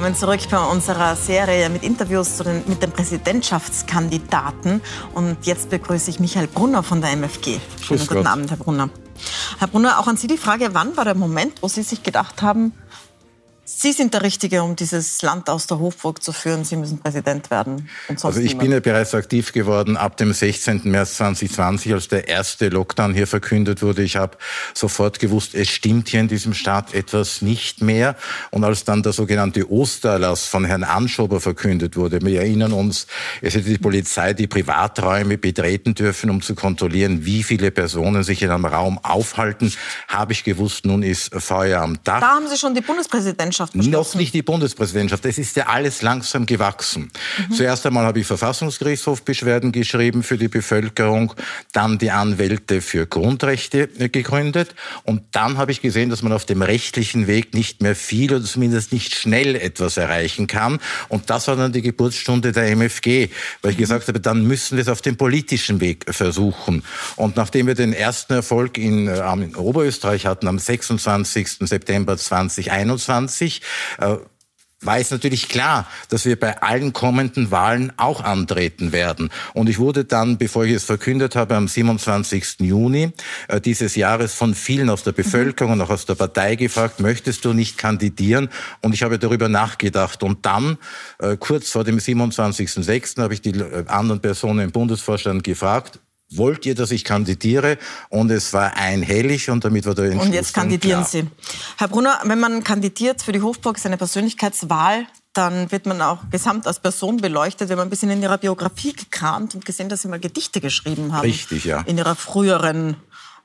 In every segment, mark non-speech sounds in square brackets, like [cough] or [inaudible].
Willkommen zurück bei unserer Serie mit Interviews den, mit den Präsidentschaftskandidaten. Und jetzt begrüße ich Michael Brunner von der MFG. Schönen guten Abend, Herr Brunner. Herr Brunner, auch an Sie die Frage, wann war der Moment, wo Sie sich gedacht haben, Sie sind der Richtige, um dieses Land aus der Hofburg zu führen. Sie müssen Präsident werden. also ich niemand. bin ja bereits aktiv geworden ab dem 16. März 2020, als der erste Lockdown hier verkündet wurde. Ich habe sofort gewusst, es stimmt hier in diesem Staat etwas nicht mehr. Und als dann der sogenannte Ostererlass von Herrn Anschober verkündet wurde, wir erinnern uns, es hätte die Polizei die Privaträume betreten dürfen, um zu kontrollieren, wie viele Personen sich in einem Raum aufhalten, habe ich gewusst, nun ist Feuer am Dach. Da haben Sie schon die Bundespräsidentschaft Noch nicht die Bundespräsidentschaft. Es ist ja alles langsam gewachsen. Mhm. Zuerst einmal habe ich Verfassungsgerichtshofbeschwerden geschrieben für die Bevölkerung, dann die Anwälte für Grundrechte äh, gegründet und dann habe ich gesehen, dass man auf dem rechtlichen Weg nicht mehr viel oder zumindest nicht schnell etwas erreichen kann. Und das war dann die Geburtsstunde der MFG, weil ich mhm. gesagt habe, dann müssen wir es auf dem politischen Weg versuchen. Und nachdem wir den ersten Erfolg in, äh, in Oberösterreich hatten am 26. September 2021,2020 äh, war es natürlich klar, dass wir bei allen kommenden Wahlen auch antreten werden. Und ich wurde dann, bevor ich es verkündet habe, am 27. Juni äh, dieses Jahres von vielen aus der Bevölkerung und auch aus der Partei gefragt, möchtest du nicht kandidieren? Und ich habe darüber nachgedacht. Und dann, äh, kurz vor dem 27.06., habe ich die anderen Personen im Bundesvorstand gefragt, wollt ihr, dass ich kandidiere? Und es war einhellig und damit war der Entschluss Und jetzt kandidieren Sie. Herr Brunner, wenn man kandidiert für die Hofburg, ist eine Persönlichkeitswahl, dann wird man auch gesamt als Person beleuchtet. Wir haben ein bisschen in Ihrer Biografie gekramt und gesehen, dass Sie mal Gedichte geschrieben haben. Richtig, ja. In Ihrer früheren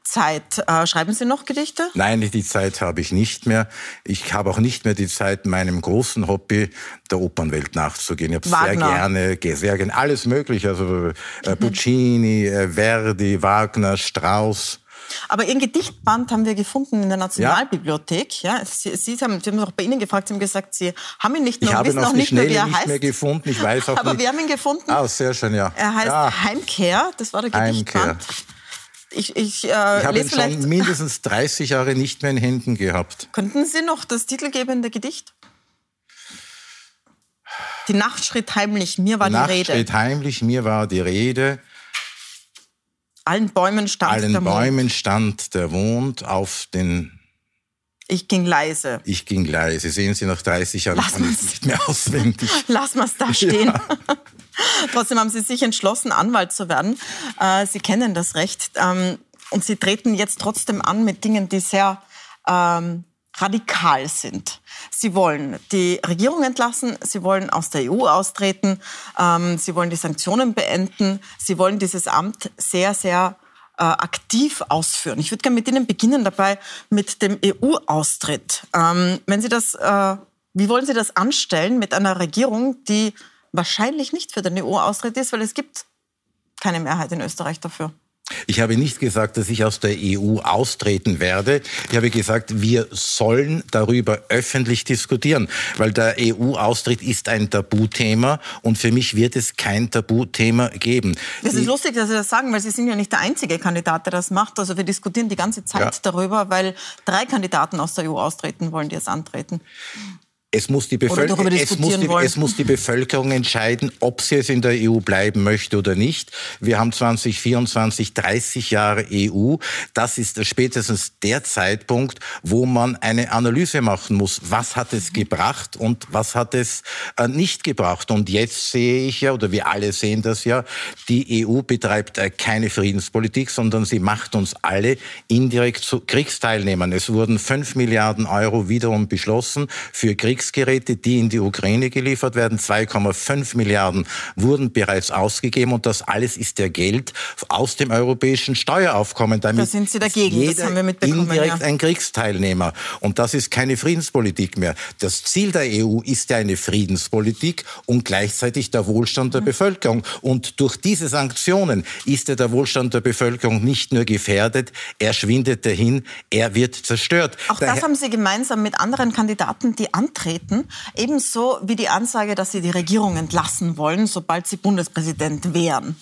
Zeit. Äh, schreiben Sie noch Gedichte? Nein, die Zeit habe ich nicht mehr. Ich habe auch nicht mehr die Zeit, meinem großen Hobby der Opernwelt nachzugehen. Ich habe sehr gerne, sehr gerne alles mögliche. Also äh. Puccini, äh, Verdi, Wagner, Strauss. Aber Ihren Gedichtband haben wir gefunden in der Nationalbibliothek. Ja. ja Sie, Sie, haben, Sie haben auch bei Ihnen gefragt, Sie haben gesagt, Sie haben ihn nicht mehr, ich wissen noch nicht mehr, wie er nicht heißt. mehr gefunden. Ich weiß auch [laughs] Aber nicht. wir haben ihn gefunden. Ah, sehr schön, ja. Er heißt ja. Heimkehr. Das war der Gedichtband. Heimkehr. Ich, ich, äh, ich habe ihn schon mindestens 30 Jahre nicht mehr in Händen gehabt. [laughs] Könnten Sie noch das titelgebende Gedicht? Die Nacht schritt heimlich, mir war die, Nacht Rede. schritt heimlich, mir war die Rede. Allen Bäumen stand Allen der Bäumen Mond. stand der Mond auf den ich ging leise. Ich ging leise. Sehen Sie, nach 30 Jahren kann ich nicht mehr auswendig. [laughs] Lass mal es da stehen. Ja. [laughs] Trotzdem haben Sie sich entschlossen, Anwalt zu werden. Äh, Sie kennen das Recht. Ähm, und Sie treten jetzt trotzdem an mit Dingen, die sehr ähm, radikal sind. Sie wollen die Regierung entlassen, Sie wollen aus der EU austreten, ähm, Sie wollen die Sanktionen beenden, Sie wollen dieses Amt sehr, sehr äh, aktiv ausführen. Ich würde gerne mit Ihnen beginnen dabei mit dem EU-Austritt. Ähm, wenn Sie das, äh, wie wollen Sie das anstellen mit einer Regierung, die wahrscheinlich nicht für den EU-Austritt ist, weil es gibt keine Mehrheit in Österreich dafür? Ich habe nicht gesagt, dass ich aus der EU austreten werde. Ich habe gesagt, wir sollen darüber öffentlich diskutieren, weil der EU-Austritt ist ein Tabuthema und für mich wird es kein Tabuthema geben. Das ist lustig, dass Sie das sagen, weil Sie sind ja nicht der einzige Kandidat, der das macht. Also wir diskutieren die ganze Zeit ja. darüber, weil drei Kandidaten aus der EU austreten wollen, die jetzt antreten. Es muss, die Bevölkerung, es, muss die, es muss die Bevölkerung entscheiden, ob sie es in der EU bleiben möchte oder nicht. Wir haben 2024 30 Jahre EU. Das ist spätestens der Zeitpunkt, wo man eine Analyse machen muss. Was hat es gebracht und was hat es äh, nicht gebracht? Und jetzt sehe ich ja, oder wir alle sehen das ja, die EU betreibt äh, keine Friedenspolitik, sondern sie macht uns alle indirekt zu Kriegsteilnehmern. Es wurden 5 Milliarden Euro wiederum beschlossen für Kriegs Kriegsgeräte, die in die Ukraine geliefert werden. 2,5 Milliarden wurden bereits ausgegeben und das alles ist der Geld aus dem europäischen Steueraufkommen. Damit da sind Sie dagegen, jeder das haben wir mitbekommen. Indirekt ja. ein Kriegsteilnehmer. Und das ist keine Friedenspolitik mehr. Das Ziel der EU ist ja eine Friedenspolitik und gleichzeitig der Wohlstand der mhm. Bevölkerung. Und durch diese Sanktionen ist ja der Wohlstand der Bevölkerung nicht nur gefährdet, er schwindet dahin, er wird zerstört. Auch Daher das haben Sie gemeinsam mit anderen Kandidaten, die antreten treten, ebenso wie die Ansage, dass sie die Regierung entlassen wollen, sobald sie Bundespräsident wären.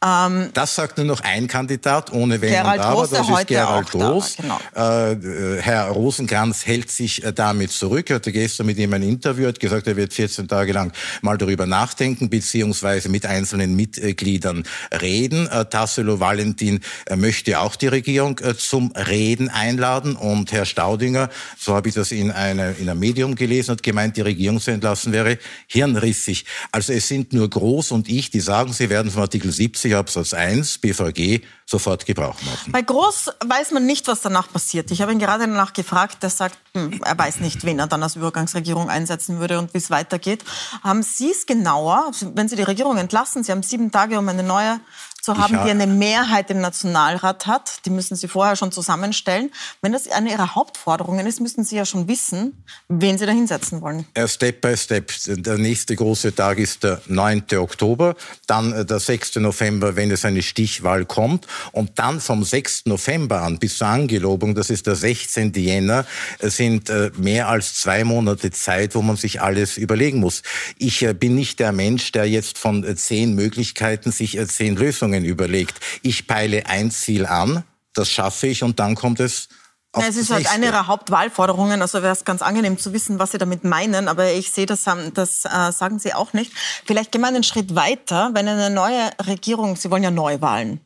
Ähm, das sagt nur noch ein Kandidat, ohne Wenn Gerald und Aber, Groß, das ist Gerald Groß. Genau. Äh, Herr Rosenkranz hält sich äh, damit zurück. Er hatte gestern mit ihm ein Interview, hat gesagt, er wird 14 Tage lang mal darüber nachdenken, beziehungsweise mit einzelnen Mitgliedern reden. Äh, Tassilo Valentin äh, möchte auch die Regierung äh, zum Reden einladen und Herr Staudinger, so habe ich das in, eine, in einem Medium gelesen, hat gemeint, die Regierung zu entlassen wäre hirnrissig. Also es sind nur Groß und ich, die sagen, sie werden vom Artikel 70 Absatz 1 BVG sofort Gebrauch machen. Bei Groß weiß man nicht, was danach passiert. Ich habe ihn gerade danach gefragt, der sagt, hm, er weiß nicht, wen er dann als Übergangsregierung einsetzen würde und wie es weitergeht. Haben Sie es genauer, wenn Sie die Regierung entlassen, Sie haben sieben Tage, um eine neue zu haben, die eine Mehrheit im Nationalrat hat. Die müssen Sie vorher schon zusammenstellen. Wenn das eine Ihrer Hauptforderungen ist, müssen Sie ja schon wissen, wen Sie da hinsetzen wollen. Step by Step. Der nächste große Tag ist der 9. Oktober, dann äh, der 6. November, wenn es eine Stichwahl kommt. Und dann vom 6. November an bis zur Angelobung, das ist der 16. Jänner, äh, sind äh, mehr als zwei Monate Zeit, wo man sich alles überlegen muss. Ich bin nicht der Mensch, der jetzt von zehn Möglichkeiten sich zehn Lösungen Lösungen überlegt. Ich peile ein Ziel an, das schaffe ich und dann kommt es ja, es ist halt eine ihrer Hauptwahlforderungen, also wäre es ganz angenehm zu wissen, was Sie damit meinen, aber ich sehe, das, das äh, sagen Sie auch nicht. Vielleicht gehen wir einen Schritt weiter, wenn eine neue Regierung, Sie wollen ja Neuwahlen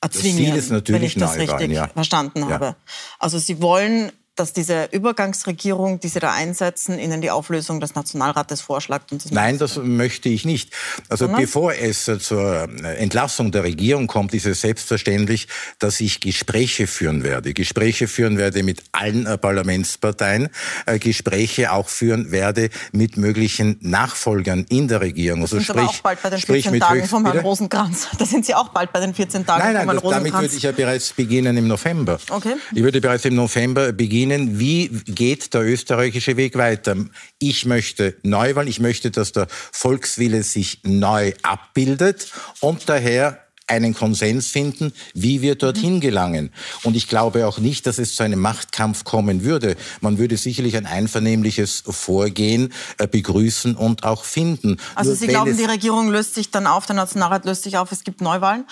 erzwingen, das Ziel ist natürlich wenn ich das Neuwahlen, richtig ja. verstanden ja. habe. Also Sie wollen dass diese Übergangsregierung, die Sie da einsetzen, Ihnen die Auflösung des Nationalrates vorschlägt? Das Nein, das möchte ich nicht. Also Sondern? bevor es zur Entlassung der Regierung kommt, ist es selbstverständlich, dass ich Gespräche führen werde. Gespräche führen werde mit allen äh, Parlamentsparteien, äh, Gespräche auch führen werde mit möglichen Nachfolgern in der Regierung. Also sind sprich, aber auch bald bei den 14 Tagen von Herrn Rosenkranz. [laughs] Da sind Sie auch bald bei den 14 Tagen nein, nein, von Herrn Rosenkranz. Damit würde ich ja bereits beginnen im November. Okay. Ich würde bereits im November beginnen, Ihnen, wie geht der österreichische Weg weiter? Ich möchte Neuwahlen, ich möchte, dass der Volkswille sich neu abbildet und daher einen Konsens finden, wie wir dorthin gelangen. Und ich glaube auch nicht, dass es zu einem Machtkampf kommen würde. Man würde sicherlich ein einvernehmliches Vorgehen äh, begrüßen und auch finden. Also Nur Sie glauben, die Regierung löst sich dann auf, der Nationalrat löst sich auf, es gibt Neuwahlen?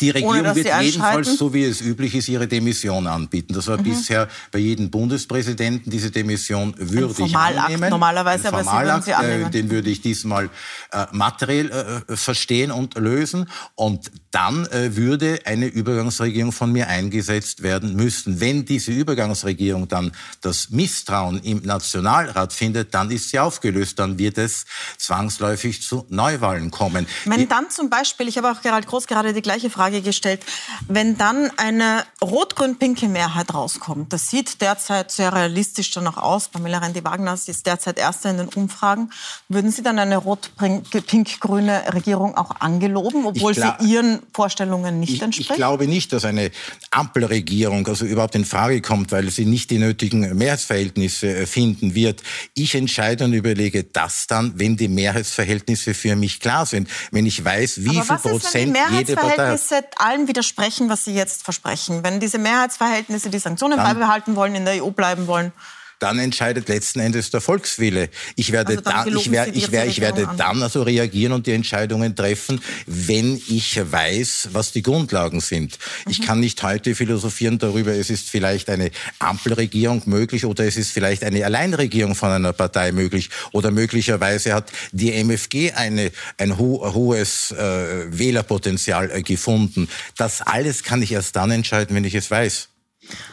Die Regierung wird jedenfalls, so wie es üblich ist, ihre Demission anbieten. Das war mhm. bisher bei jedem Bundespräsidenten. Diese Demission würde ich annehmen. Normalerweise, aber Formalakt, Sie würden sie annehmen. Den würde ich diesmal äh, materiell äh, verstehen und lösen. Und dann äh, würde eine Übergangsregierung von mir eingesetzt werden müssen. Wenn diese Übergangsregierung dann das Misstrauen im Nationalrat findet, dann ist sie aufgelöst. Dann wird es zwangsläufig zu Neuwahlen kommen. Wenn dann zum Beispiel, ich habe auch Gerald Groß gerade die gleiche Frage Frage gestellt. Wenn dann eine rot-grün-pinke Mehrheit rauskommt, das sieht derzeit sehr realistisch danach aus. Pamela Rendi-Wagner ist derzeit Erste in den Umfragen. Würden Sie dann eine rot-pink-grüne Regierung auch angeloben, obwohl sie Ihren Vorstellungen nicht ich, entspricht? Ich glaube nicht, dass eine Ampelregierung also überhaupt in Frage kommt, weil sie nicht die nötigen Mehrheitsverhältnisse äh, finden wird. Ich entscheide und überlege das dann, wenn die Mehrheitsverhältnisse für mich klar sind. Wenn ich weiß, wie viel Prozent jede Partei hat. Mehrheitsverhältnisse allem widersprechen, was Sie jetzt versprechen. Wenn diese Mehrheitsverhältnisse die Sanktionen dann, beibehalten wollen, in der EU bleiben wollen, dann entscheidet letzten Endes der Volkswille. Ich werde, also dann, ich, werde, ich, werde, ich werde dann also reagieren und die Entscheidungen treffen, wenn ich weiß, was die Grundlagen sind. Mhm. Ich kann nicht heute philosophieren darüber, es ist vielleicht eine Ampelregierung möglich oder es ist vielleicht eine Alleinregierung von einer Partei möglich oder möglicherweise hat die MFG eine, ein ho hohes äh, Wählerpotenzial äh, gefunden. Das alles kann ich erst dann entscheiden, wenn ich es weiß.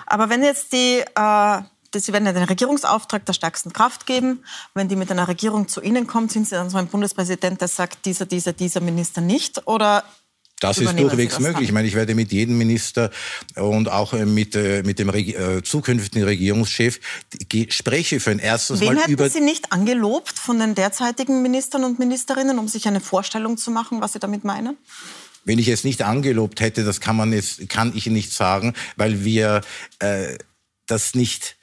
Aber wenn jetzt die äh Sie werden ja den Regierungsauftrag der stärksten Kraft geben. Wenn die mit einer Regierung zu Ihnen kommt, sind Sie dann so ein Bundespräsident, der sagt, dieser, dieser, dieser Minister nicht? Oder das ist durchwegs möglich. Dann? Ich meine, ich werde mit jedem Minister und auch äh, mit, äh, mit dem Reg äh, zukünftigen Regierungschef Gespräche führen. Erstens Wen mal hätten über Sie nicht angelobt von den derzeitigen Ministern und Ministerinnen, um sich eine Vorstellung zu machen, was Sie damit meinen? Wenn ich es nicht angelobt hätte, das kann man jetzt, kann ich nicht sagen, weil wir äh, das nicht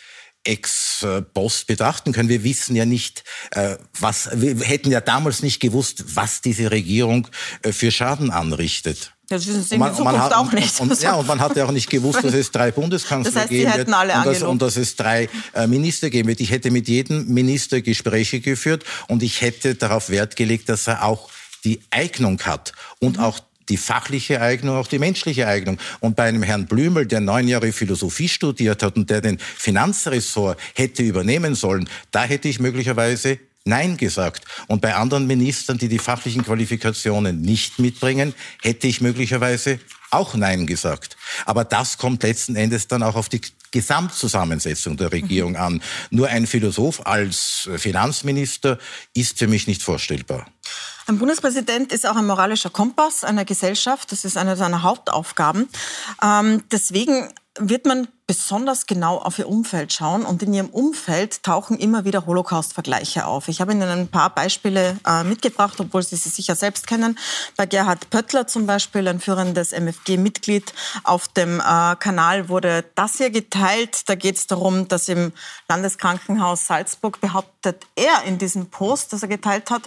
ex post betrachten können. Wir wissen ja nicht, äh, was, wir hätten ja damals nicht gewusst, was diese Regierung äh, für Schaden anrichtet. Das wissen Sie in man, Zukunft hat, auch nicht. Und, ja, und man hatte auch nicht gewusst, dass es drei Bundeskanzler das heißt, geben wird und dass, und dass, es drei äh, Minister geben wird. Ich hätte mit jedem Minister Gespräche geführt und ich hätte darauf Wert gelegt, dass er auch die Eignung hat und mhm. auch die fachliche Eignung, auch die menschliche Eignung. Und bei einem Herrn Blümel, der neun Jahre Philosophie studiert hat und der den Finanzressort hätte übernehmen sollen, da hätte ich möglicherweise Nein gesagt. Und bei anderen Ministern, die die fachlichen Qualifikationen nicht mitbringen, hätte ich möglicherweise auch Nein gesagt. Aber das kommt letzten Endes dann auch auf die Gesamtzusammensetzung der Regierung an. Nur ein Philosoph als Finanzminister ist für mich nicht vorstellbar. Ein Bundespräsident ist auch ein moralischer Kompass einer Gesellschaft. Das ist eine seiner Hauptaufgaben. Ähm, deswegen wird man besonders genau auf ihr Umfeld schauen und in ihrem Umfeld tauchen immer wieder Holocaust-Vergleiche auf. Ich habe Ihnen ein paar Beispiele äh, mitgebracht, obwohl Sie sie sicher selbst kennen. Bei Gerhard Pöttler zum Beispiel, ein führendes MFG-Mitglied, auf dem äh, Kanal wurde das hier geteilt. Da geht es darum, dass im Landeskrankenhaus Salzburg behauptet er in diesem Post, das er geteilt hat,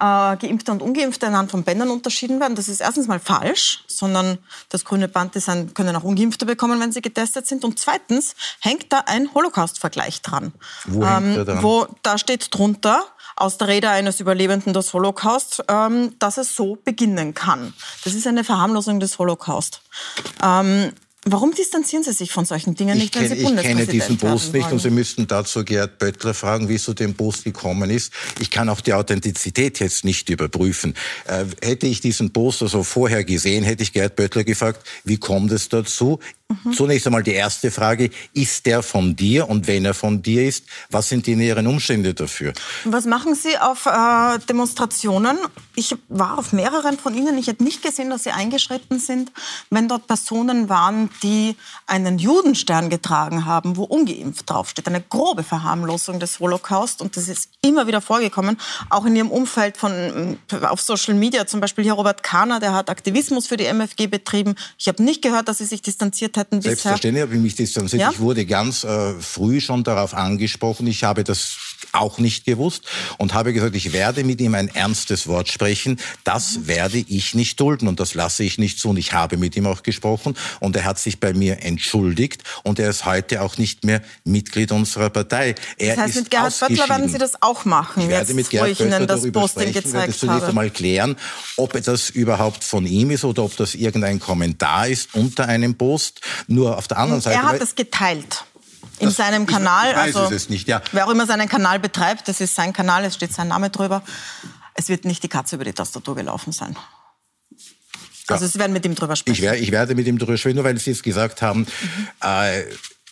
äh, Geimpfte und Ungeimpfte anhand von Bändern unterschieden werden. Das ist erstens mal falsch, sondern das grüne Band ist ein, können auch Ungeimpfte bekommen, wenn sie getestet sind. Und zweitens hängt da ein Holocaust-Vergleich dran. Wo, ähm, dran? wo da steht drunter, aus der Rede eines Überlebenden des Holocaust, ähm, dass es so beginnen kann. Das ist eine Verharmlosung des Holocaust. Ähm, Warum distanzieren Sie sich von solchen Dingen nicht, wenn Sie kenn, Ich kenne diesen Post nicht und Sie müssten dazu Gerd Böttler fragen, wie es zu dem Post gekommen ist. Ich kann auch die Authentizität jetzt nicht überprüfen. Äh, hätte ich diesen Post also vorher gesehen, hätte ich Gerd Böttler gefragt, wie kommt es dazu? Mhm. Zunächst einmal die erste Frage, ist der von dir? Und wenn er von dir ist, was sind die näheren Umstände dafür? Was machen Sie auf äh, Demonstrationen? Ich war auf mehreren von Ihnen. Ich hätte nicht gesehen, dass Sie eingeschritten sind, wenn dort Personen waren, die einen Judenstern getragen haben, wo ungeimpft draufsteht. Eine grobe Verharmlosung des Holocaust. Und das ist immer wieder vorgekommen. Auch in Ihrem Umfeld von, äh, auf Social Media. Zum Beispiel hier Robert Kahner, der hat Aktivismus für die MFG betrieben. Ich habe nicht gehört, dass Sie sich distanziert hätten bisher? Selbstverständlich habe ich mich distanziert. Ja? Ich wurde ganz äh, früh schon darauf angesprochen. Ich habe das auch nicht gewusst und habe gesagt, ich werde mit ihm ein ernstes Wort sprechen. Das werde ich nicht dulden und das lasse ich nicht zu. Und ich habe mit ihm auch gesprochen und er hat sich bei mir entschuldigt und er ist heute auch nicht mehr Mitglied unserer Partei. Er das heißt, mit Gerhard Böttler werden Sie das auch machen, ich werde mit Gerhard Ihnen das Posting gezeigt werde zunächst einmal klären, ob das überhaupt von ihm ist oder ob das irgendein Kommentar ist unter einem Post. Nur auf der anderen Seite... Er hat es geteilt in das, seinem Kanal. Ich, ich also, es nicht, ja. Wer auch immer seinen Kanal betreibt, das ist sein Kanal, es steht sein Name drüber. Es wird nicht die Katze über die Tastatur gelaufen sein. Ja. Also Sie werden mit ihm drüber sprechen. Ich, werde, ich werde mit ihm drüber sprechen, nur weil Sie es gesagt haben. Mhm. Äh,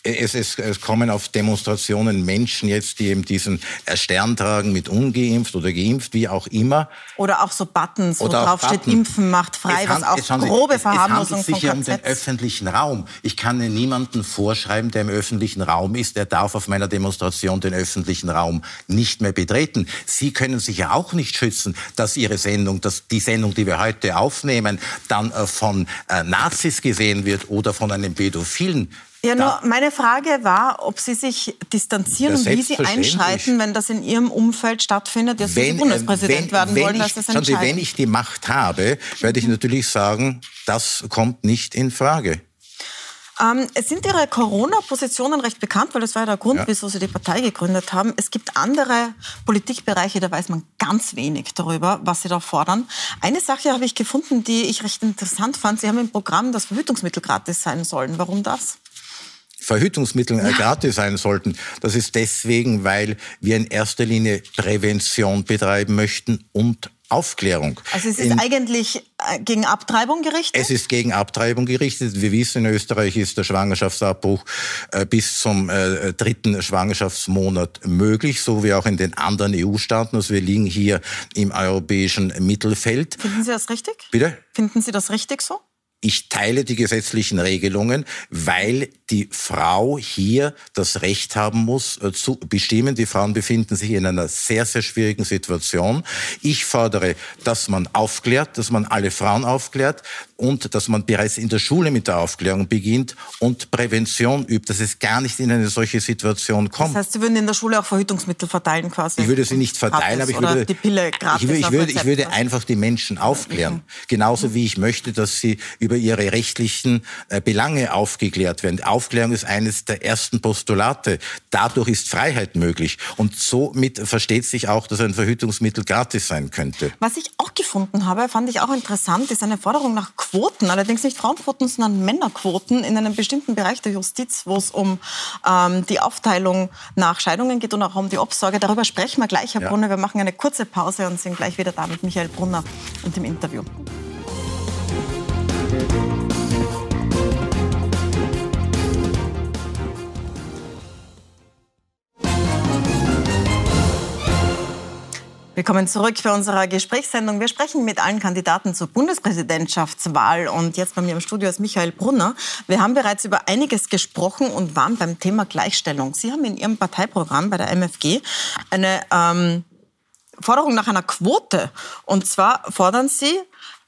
es, es, es kommen auf Demonstrationen Menschen jetzt, die eben diesen Stern tragen mit ungeimpft oder geimpft, wie auch immer. Oder auch so Buttons, wo drauf Button. steht, Impfen macht frei, was auch grobe Verharmlosung von Es handelt sich ja um den öffentlichen Raum. Ich kann niemanden vorschreiben, der im öffentlichen Raum ist, der darf auf meiner Demonstration den öffentlichen Raum nicht mehr betreten. Sie können sich ja auch nicht schützen, dass Ihre Sendung, dass die Sendung, die wir heute aufnehmen, dann äh, von äh, Nazis gesehen wird oder von einem Pädophilen ja, nur meine Frage war, ob Sie sich distanzieren und wie Sie einschreiten, wenn das in Ihrem Umfeld stattfindet, dass wenn, Sie Bundespräsident wenn, werden wenn wollen, ich, dass das entscheidet. Sie, wenn ich die Macht habe, werde ich natürlich sagen, das kommt nicht in Frage. Ähm, es sind Ihre Corona-Positionen recht bekannt, weil das war ja der Grund, ja. wieso Sie die Partei gegründet haben. Es gibt andere Politikbereiche, da weiß man ganz wenig darüber, was Sie da fordern. Eine Sache habe ich gefunden, die ich recht interessant fand. Sie haben im Programm, dass Verhütungsmittel gratis sein sollen. Warum das? Verhütungsmittel ja. gratis sein sollten. Das ist deswegen, weil wir in erster Linie Prävention betreiben möchten und Aufklärung. Also es ist in, eigentlich äh, gegen Abtreibung gerichtet? Es ist gegen Abtreibung gerichtet. Wir wissen, in Österreich ist der Schwangerschaftsabbruch äh, bis zum äh, dritten Schwangerschaftsmonat möglich, so wie auch in den anderen EU-Staaten. Also wir liegen hier im europäischen Mittelfeld. Finden Sie das richtig? Bitte? Finden Sie das richtig so? Ich teile die gesetzlichen Regelungen, weil die Frau hier das Recht haben muss äh, zu bestimmen. Die Frauen befinden sich in einer sehr, sehr schwierigen Situation. Ich fordere, dass man aufklärt, dass man alle Frauen aufklärt, und dass man bereits in der Schule mit der Aufklärung beginnt und Prävention übt, dass es gar nicht in eine solche Situation kommt. Das heißt, Sie würden in der Schule auch Verhütungsmittel verteilen quasi? Ich würde sie nicht verteilen, aber ich würde, Pille gratis ich, ich, würde, ich würde einfach die Menschen aufklären. Mhm. Genauso wie ich möchte, dass sie über ihre rechtlichen äh, Belange aufgeklärt werden. Aufklärung ist eines der ersten Postulate. Dadurch ist Freiheit möglich. Und somit versteht sich auch, dass ein Verhütungsmittel gratis sein könnte. Was ich auch gefunden habe, fand ich auch interessant, ist eine Forderung nach Quoten. Allerdings nicht Frauenquoten, sondern Männerquoten in einem bestimmten Bereich der Justiz, wo es um ähm, die Aufteilung nach Scheidungen geht und auch um die Obsorge. Darüber sprechen wir gleich, Herr ja. Brunner. Wir machen eine kurze Pause und sind gleich wieder da mit Michael Brunner und dem Interview. Willkommen zurück bei unserer Gesprächssendung. Wir sprechen mit allen Kandidaten zur Bundespräsidentschaftswahl und jetzt bei mir im Studio ist Michael Brunner. Wir haben bereits über einiges gesprochen und waren beim Thema Gleichstellung. Sie haben in Ihrem Parteiprogramm bei der MFG eine ähm, Forderung nach einer Quote. Und zwar fordern Sie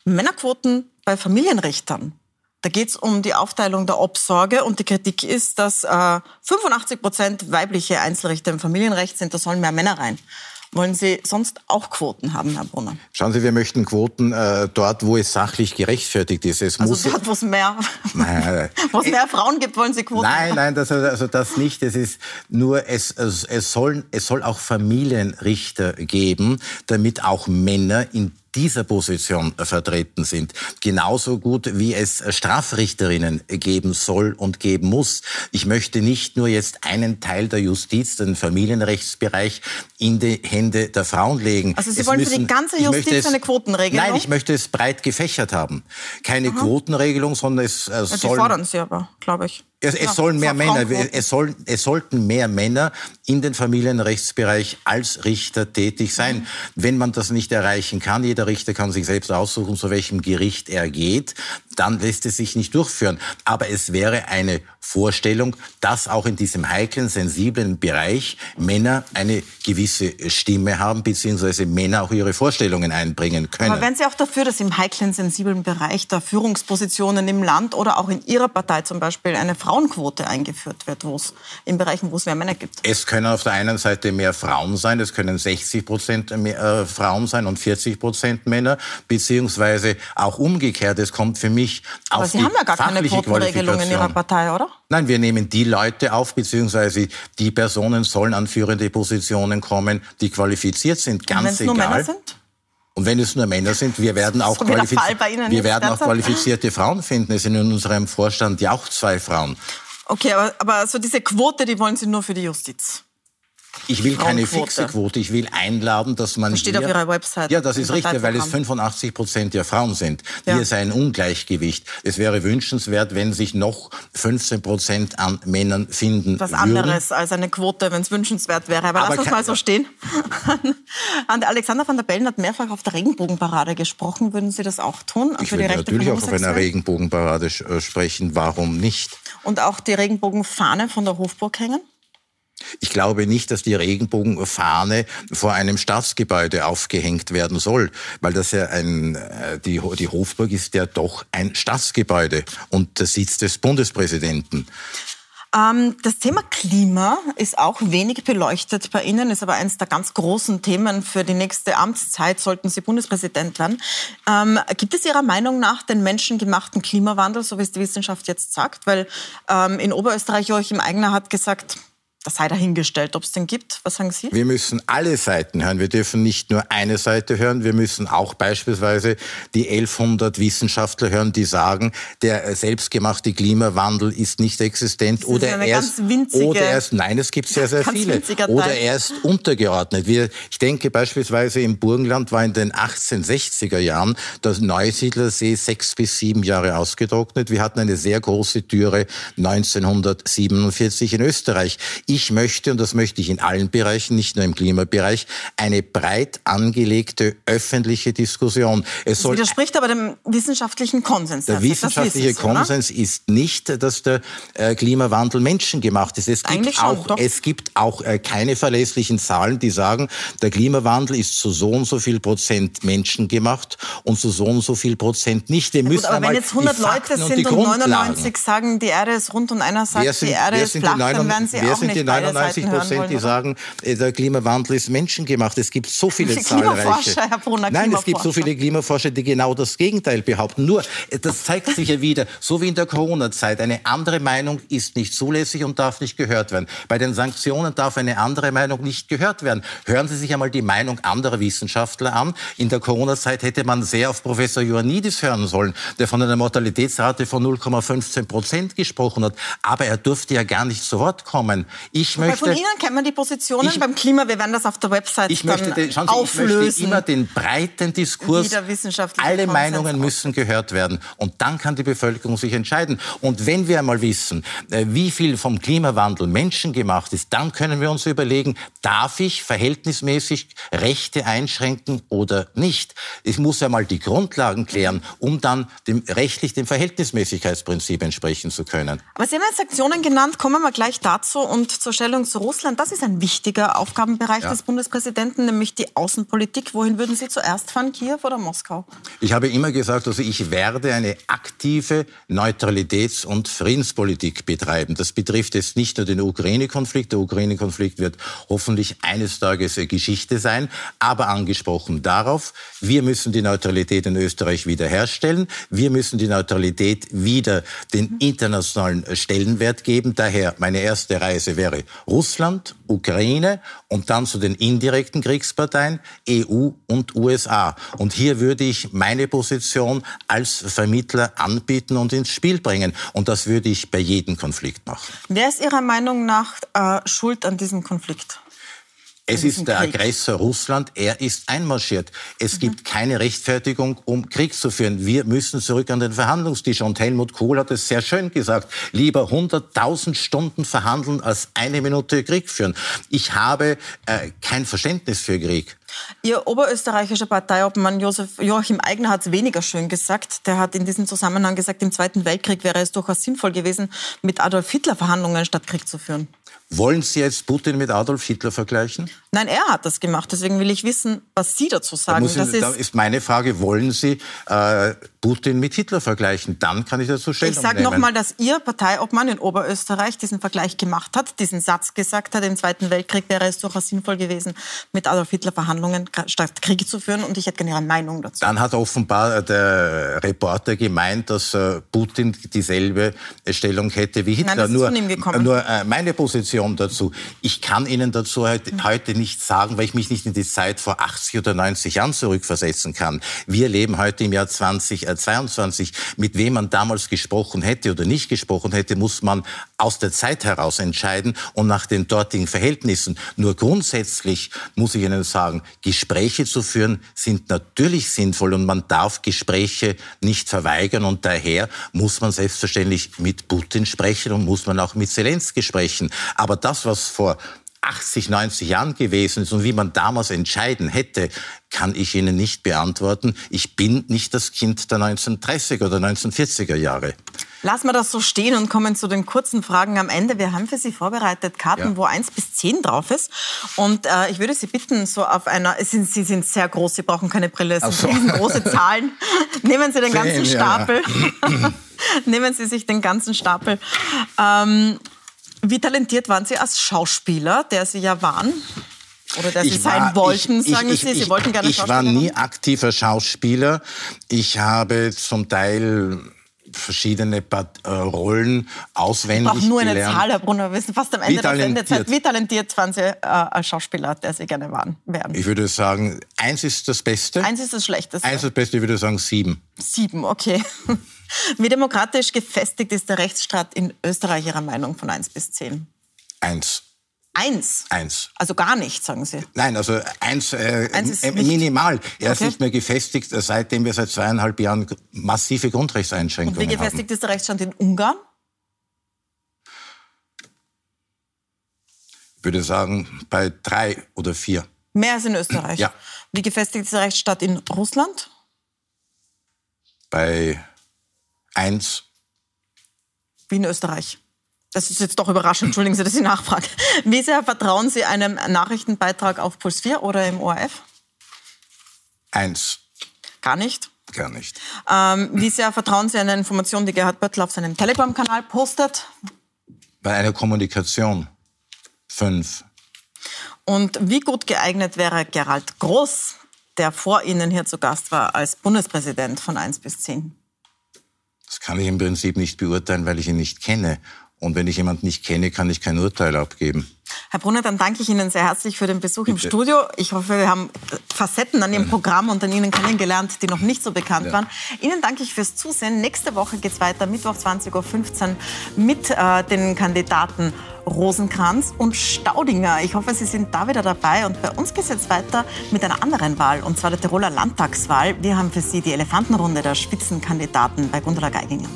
Männerquoten bei Familienrichtern. Da geht es um die Aufteilung der Obsorge und die Kritik ist, dass äh, 85 Prozent weibliche Einzelrichter im Familienrecht sind. Da sollen mehr Männer rein. Wollen Sie sonst auch Quoten haben, Herr Brunner? Schauen Sie, wir möchten Quoten äh, dort, wo es sachlich gerechtfertigt ist. Es also muss dort, wo es mehr, [laughs] [laughs] mehr Frauen gibt, wollen Sie Quoten Nein, nein, das, also das nicht. Es ist nur, es, es, es, soll, es soll auch Familienrichter geben, damit auch Männer in dieser Position vertreten sind. Genauso gut wie es Strafrichterinnen geben soll und geben muss. Ich möchte nicht nur jetzt einen Teil der Justiz, den Familienrechtsbereich, in die Hände der Frauen legen. Also Sie es wollen müssen, für die ganze Justiz es, eine Quotenregelung? Nein, ich möchte es breit gefächert haben. Keine Aha. Quotenregelung, sondern es äh, soll... Die fordern Sie aber, glaube ich. Es, es ja, sollen mehr Männer, es, soll, es sollten mehr Männer in den Familienrechtsbereich als Richter tätig sein. Mhm. Wenn man das nicht erreichen kann, jeder Richter kann sich selbst aussuchen, zu welchem Gericht er geht, dann lässt es sich nicht durchführen. Aber es wäre eine Vorstellung, dass auch in diesem heiklen, sensiblen Bereich Männer eine gewisse Stimme haben, beziehungsweise Männer auch ihre Vorstellungen einbringen können. Aber wären Sie auch dafür, dass im heiklen, sensiblen Bereich der Führungspositionen im Land oder auch in Ihrer Partei zum Beispiel eine Frauenquote eingeführt wird, wo es in Bereichen, wo es mehr Männer gibt? Es können auf der einen Seite mehr Frauen sein, es können 60 Prozent äh, Frauen sein und 40 Prozent Männer, beziehungsweise auch umgekehrt. Es kommt für mich Aber auf Sie haben ja gar keine Quotenregelung in Ihrer Partei, oder? Nein, wir nehmen die Leute auf, beziehungsweise die Personen sollen an führende Positionen kommen, die qualifiziert sind, ganz egal. Nur Männer sind? Und wenn es nur Männer sind, wir werden auch, qualifiz wir werden auch qualifizierte Frauen finden. Es sind in unserem Vorstand ja auch zwei Frauen. Okay, aber, aber so diese Quote, die wollen Sie nur für die Justiz? Ich will keine fixe Quote. Ich will einladen, dass man. Das steht hier, auf Ihrer Website. Ja, das ist richtig, weil es 85 Prozent der Frauen sind. Ja. Hier ist ein Ungleichgewicht. Es wäre wünschenswert, wenn sich noch 15 Prozent an Männern finden Was würden. anderes als eine Quote, wenn es wünschenswert wäre. Aber, Aber lass uns mal so stehen. [laughs] Alexander van der Bellen hat mehrfach auf der Regenbogenparade gesprochen. Würden Sie das auch tun? Ich würde natürlich auch auf einer Regenbogenparade äh, sprechen. Warum nicht? Und auch die Regenbogenfahne von der Hofburg hängen? Ich glaube nicht, dass die Regenbogenfahne vor einem Staatsgebäude aufgehängt werden soll, weil das ja ein, äh, die, die Hofburg ist ja doch ein Staatsgebäude und der Sitz des Bundespräsidenten. Ähm, das Thema Klima ist auch wenig beleuchtet bei Ihnen, ist aber eines der ganz großen Themen für die nächste Amtszeit, sollten Sie Bundespräsident werden. Ähm, gibt es Ihrer Meinung nach den menschengemachten Klimawandel, so wie es die Wissenschaft jetzt sagt? Weil ähm, in Oberösterreich Joachim Eigner hat gesagt, das sei dahingestellt, ob es den gibt. Was sagen Sie? Wir müssen alle Seiten hören. Wir dürfen nicht nur eine Seite hören. Wir müssen auch beispielsweise die 1100 Wissenschaftler hören, die sagen, der selbstgemachte Klimawandel ist nicht existent ist oder er ist, oder er ist, nein, es gibt sehr, sehr viele. Oder er ist untergeordnet. Wir, ich denke beispielsweise im Burgenland war in den 1860er Jahren der Neusiedlersee sechs bis sieben Jahre ausgetrocknet. Wir hatten eine sehr große Türe 1947 in Österreich. Ich Ich möchte, und das möchte ich in allen Bereichen, nicht nur im Klimabereich, eine breit angelegte öffentliche Diskussion. Es das widerspricht aber dem wissenschaftlichen Konsens. Der wissenschaftliche Sie, Konsens oder? ist nicht, dass der äh, Klimawandel menschengemacht ist. Es gibt schon, auch, es gibt auch äh, keine verlässlichen Zahlen, die sagen, der Klimawandel ist zu so und so viel Prozent menschengemacht und zu so und so viel Prozent nicht. Wir müssen gut, aber wenn jetzt 100 Leute sind und, und 99 sagen, die Erde ist rund und einer sagt, sind, die Erde ist flach, dann werden sie auch nicht 99 Prozent, die sagen, der Klimawandel ist menschengemacht? Es gibt so viele [laughs] zahlreiche. Herr Brunner, Nein, es gibt so viele Klimaforscher, die genau das Gegenteil behaupten. Nur, das zeigt sich ja wieder, so wie in der Corona-Zeit, eine andere Meinung ist nicht zulässig und darf nicht gehört werden. Bei den Sanktionen darf eine andere Meinung nicht gehört werden. Hören Sie sich einmal die Meinung anderer Wissenschaftler an. In der Corona-Zeit hätte man sehr auf Professor Ioannidis hören sollen, der von einer Mortalitätsrate von 0,15 Prozent gesprochen hat. Aber er durfte ja gar nicht zu Wort kommen. Ich möchte, von Ihnen kennt man die Positionen ich, beim Klima. Wir werden das auf der Website ich möchte den, Sie, auflösen. Ich möchte immer den breiten Diskurs. Alle Konsens Meinungen müssen gehört werden. Und dann kann die Bevölkerung sich entscheiden. Und wenn wir einmal wissen, äh, wie viel vom Klimawandel menschengemacht ist, dann können wir uns überlegen, darf ich verhältnismäßig Rechte einschränken oder nicht? Ich muss ja mal die Grundlagen klären, um dann dem, rechtlich dem Verhältnismäßigkeitsprinzip entsprechen zu können. Aber Sie haben jetzt Sanktionen genannt, kommen wir gleich dazu und zur Stellung zu Russland. Das ist ein wichtiger Aufgabenbereich ja. des Bundespräsidenten, nämlich die Außenpolitik. Wohin würden Sie zuerst fahren, Kiew oder Moskau? Ich habe immer gesagt, also ich werde eine aktive Neutralitäts- und Friedenspolitik betreiben. Das betrifft jetzt nicht nur den Ukraine-Konflikt. Der Ukraine-Konflikt wird hoffentlich eines Tages Geschichte sein. Aber angesprochen darauf, wir müssen die Neutralität in Österreich wiederherstellen. Wir müssen die Neutralität wieder den internationalen Stellenwert geben. Daher meine erste Reise wäre Russland, Ukraine und dann zu den indirekten Kriegsparteien EU und USA. Und hier würde ich meine Position als Vermittler anbieten und ins Spiel bringen. Und das würde ich bei jedem Konflikt machen. Wer ist Ihrer Meinung nach äh, schuld an diesem Konflikt? Es ist der Krieg. Aggressor Russland, er ist einmarschiert. Es mhm. gibt keine Rechtfertigung, um Krieg zu führen. Wir müssen zurück an den Verhandlungstisch. Und Helmut Kohl hat es sehr schön gesagt. Lieber 100.000 Stunden verhandeln als eine Minute Krieg führen. Ich habe äh, kein Verständnis für Krieg. Ihr oberösterreichischer Parteiobmann Josef Joachim Eigner hat es weniger schön gesagt. Der hat in diesem Zusammenhang gesagt, im Zweiten Weltkrieg wäre es durchaus sinnvoll gewesen, mit Adolf Hitler Verhandlungen statt Krieg zu führen. Wollen Sie jetzt Putin mit Adolf Hitler vergleichen? Nein, er hat das gemacht. Deswegen will ich wissen, was Sie dazu sagen. Da, ich, da ist meine Frage, wollen Sie äh, Putin mit Hitler vergleichen? Dann kann ich dazu Stellung Ich sage nochmal, dass Ihr Parteiobmann in Oberösterreich diesen Vergleich gemacht hat, diesen Satz gesagt hat, im Zweiten Weltkrieg wäre es durchaus sinnvoll gewesen, mit Adolf Hitler Verhandlungen statt Kriege zu führen. Und ich hätte gerne Ihre Meinung dazu. Dann hat offenbar der Reporter gemeint, dass äh, Putin dieselbe Stellung hätte wie Hitler. Nein, das ist nur, von ihm gekommen. nur äh, meine Position Position dazu. Ich kann Ihnen dazu heute, heute nicht sagen, weil ich mich nicht in die Zeit vor 80 oder 90 Jahren zurückversetzen kann. Wir leben heute im Jahr 2022. Mit wem man damals gesprochen hätte oder nicht gesprochen hätte, muss man aus der Zeit heraus entscheiden und nach den dortigen Verhältnissen. Nur grundsätzlich muss ich Ihnen sagen, Gespräche zu führen sind natürlich sinnvoll und man darf Gespräche nicht verweigern und daher muss man selbstverständlich mit Putin sprechen und muss man auch mit Zelensky sprechen. Aber das, was vor 80, 90 Jahren gewesen ist und wie man damals entscheiden hätte, kann ich Ihnen nicht beantworten. Ich bin nicht das Kind der 1930er oder 1940er Jahre. Lassen wir das so stehen und kommen zu den kurzen Fragen am Ende. Wir haben für Sie vorbereitet Karten, ja. wo 1 bis 10 drauf ist. Und äh, ich würde Sie bitten, so auf einer, sind, Sie sind sehr groß, Sie brauchen keine Brille, es sind so. riesengroße [laughs] Zahlen. Nehmen Sie den ganzen Stapel. Ja. [clears throat] Nehmen Sie sich den ganzen Stapel. Ähm, wie talentiert waren Sie als Schauspieler, der Sie ja waren? Oder der Sie ich sein war, wollten, ich, sagen ich, Sie? Sie wollten gerne Ich war nie aktiver Schauspieler. Ich habe zum Teil verschiedene äh, Rollen auswendig Ich nur eine gelernt. Zahl, Herr Brunner. Wir sind fast am Ende der Sendezeit. Wie talentiert waren Sie äh, als Schauspieler, der Sie gerne waren, wären? Ich würde sagen, eins ist das Beste. Eins ist das Schlechteste. Eins ist das Beste, ich würde sagen sieben. Sieben, okay. [laughs] Wie demokratisch gefestigt ist der Rechtsstaat in Österreich Ihrer Meinung von 1 bis 10? Eins. Eins? Eins. Also gar nicht, sagen Sie? Nein, also eins, äh, eins äh, minimal. Er okay. ist nicht mehr gefestigt, seitdem wir seit zweieinhalb Jahren massive Grundrechtseinschränkungen haben. Wie gefestigt haben. ist der Rechtsstand in Ungarn? Ich würde sagen, bei drei oder vier. Mehr als in Österreich? Ja. Wie gefestigt ist der Rechtsstaat in Russland? Bei eins. Wie in Österreich. Das ist jetzt doch überraschend, entschuldigen Sie, dass ich nachfrage. Wie sehr vertrauen Sie einem Nachrichtenbeitrag auf Puls 4 oder im ORF? Eins. Gar nicht? Gar nicht. Ähm, wie sehr vertrauen Sie einer Information, die Gerhard Böttl auf seinem Telegram-Kanal postet? Bei einer Kommunikation. Fünf. Und wie gut geeignet wäre Gerald Groß, der vor Ihnen hier zu Gast war, als Bundespräsident von 1 bis 10? Kann ich im Prinzip nicht beurteilen, weil ich ihn nicht kenne. Und wenn ich jemanden nicht kenne, kann ich kein Urteil abgeben. Herr Brunner, dann danke ich Ihnen sehr herzlich für den Besuch Bitte. im Studio. Ich hoffe, wir haben Facetten an Ihrem Programm und an Ihnen kennengelernt, die noch nicht so bekannt ja. waren. Ihnen danke ich fürs Zusehen. Nächste Woche geht es weiter, Mittwoch 20.15 Uhr mit äh, den Kandidaten Rosenkranz und Staudinger. Ich hoffe, Sie sind da wieder dabei. Und bei uns geht es jetzt weiter mit einer anderen Wahl, und zwar der Tiroler Landtagswahl. Wir haben für Sie die Elefantenrunde der Spitzenkandidaten bei Gundula Geiginger.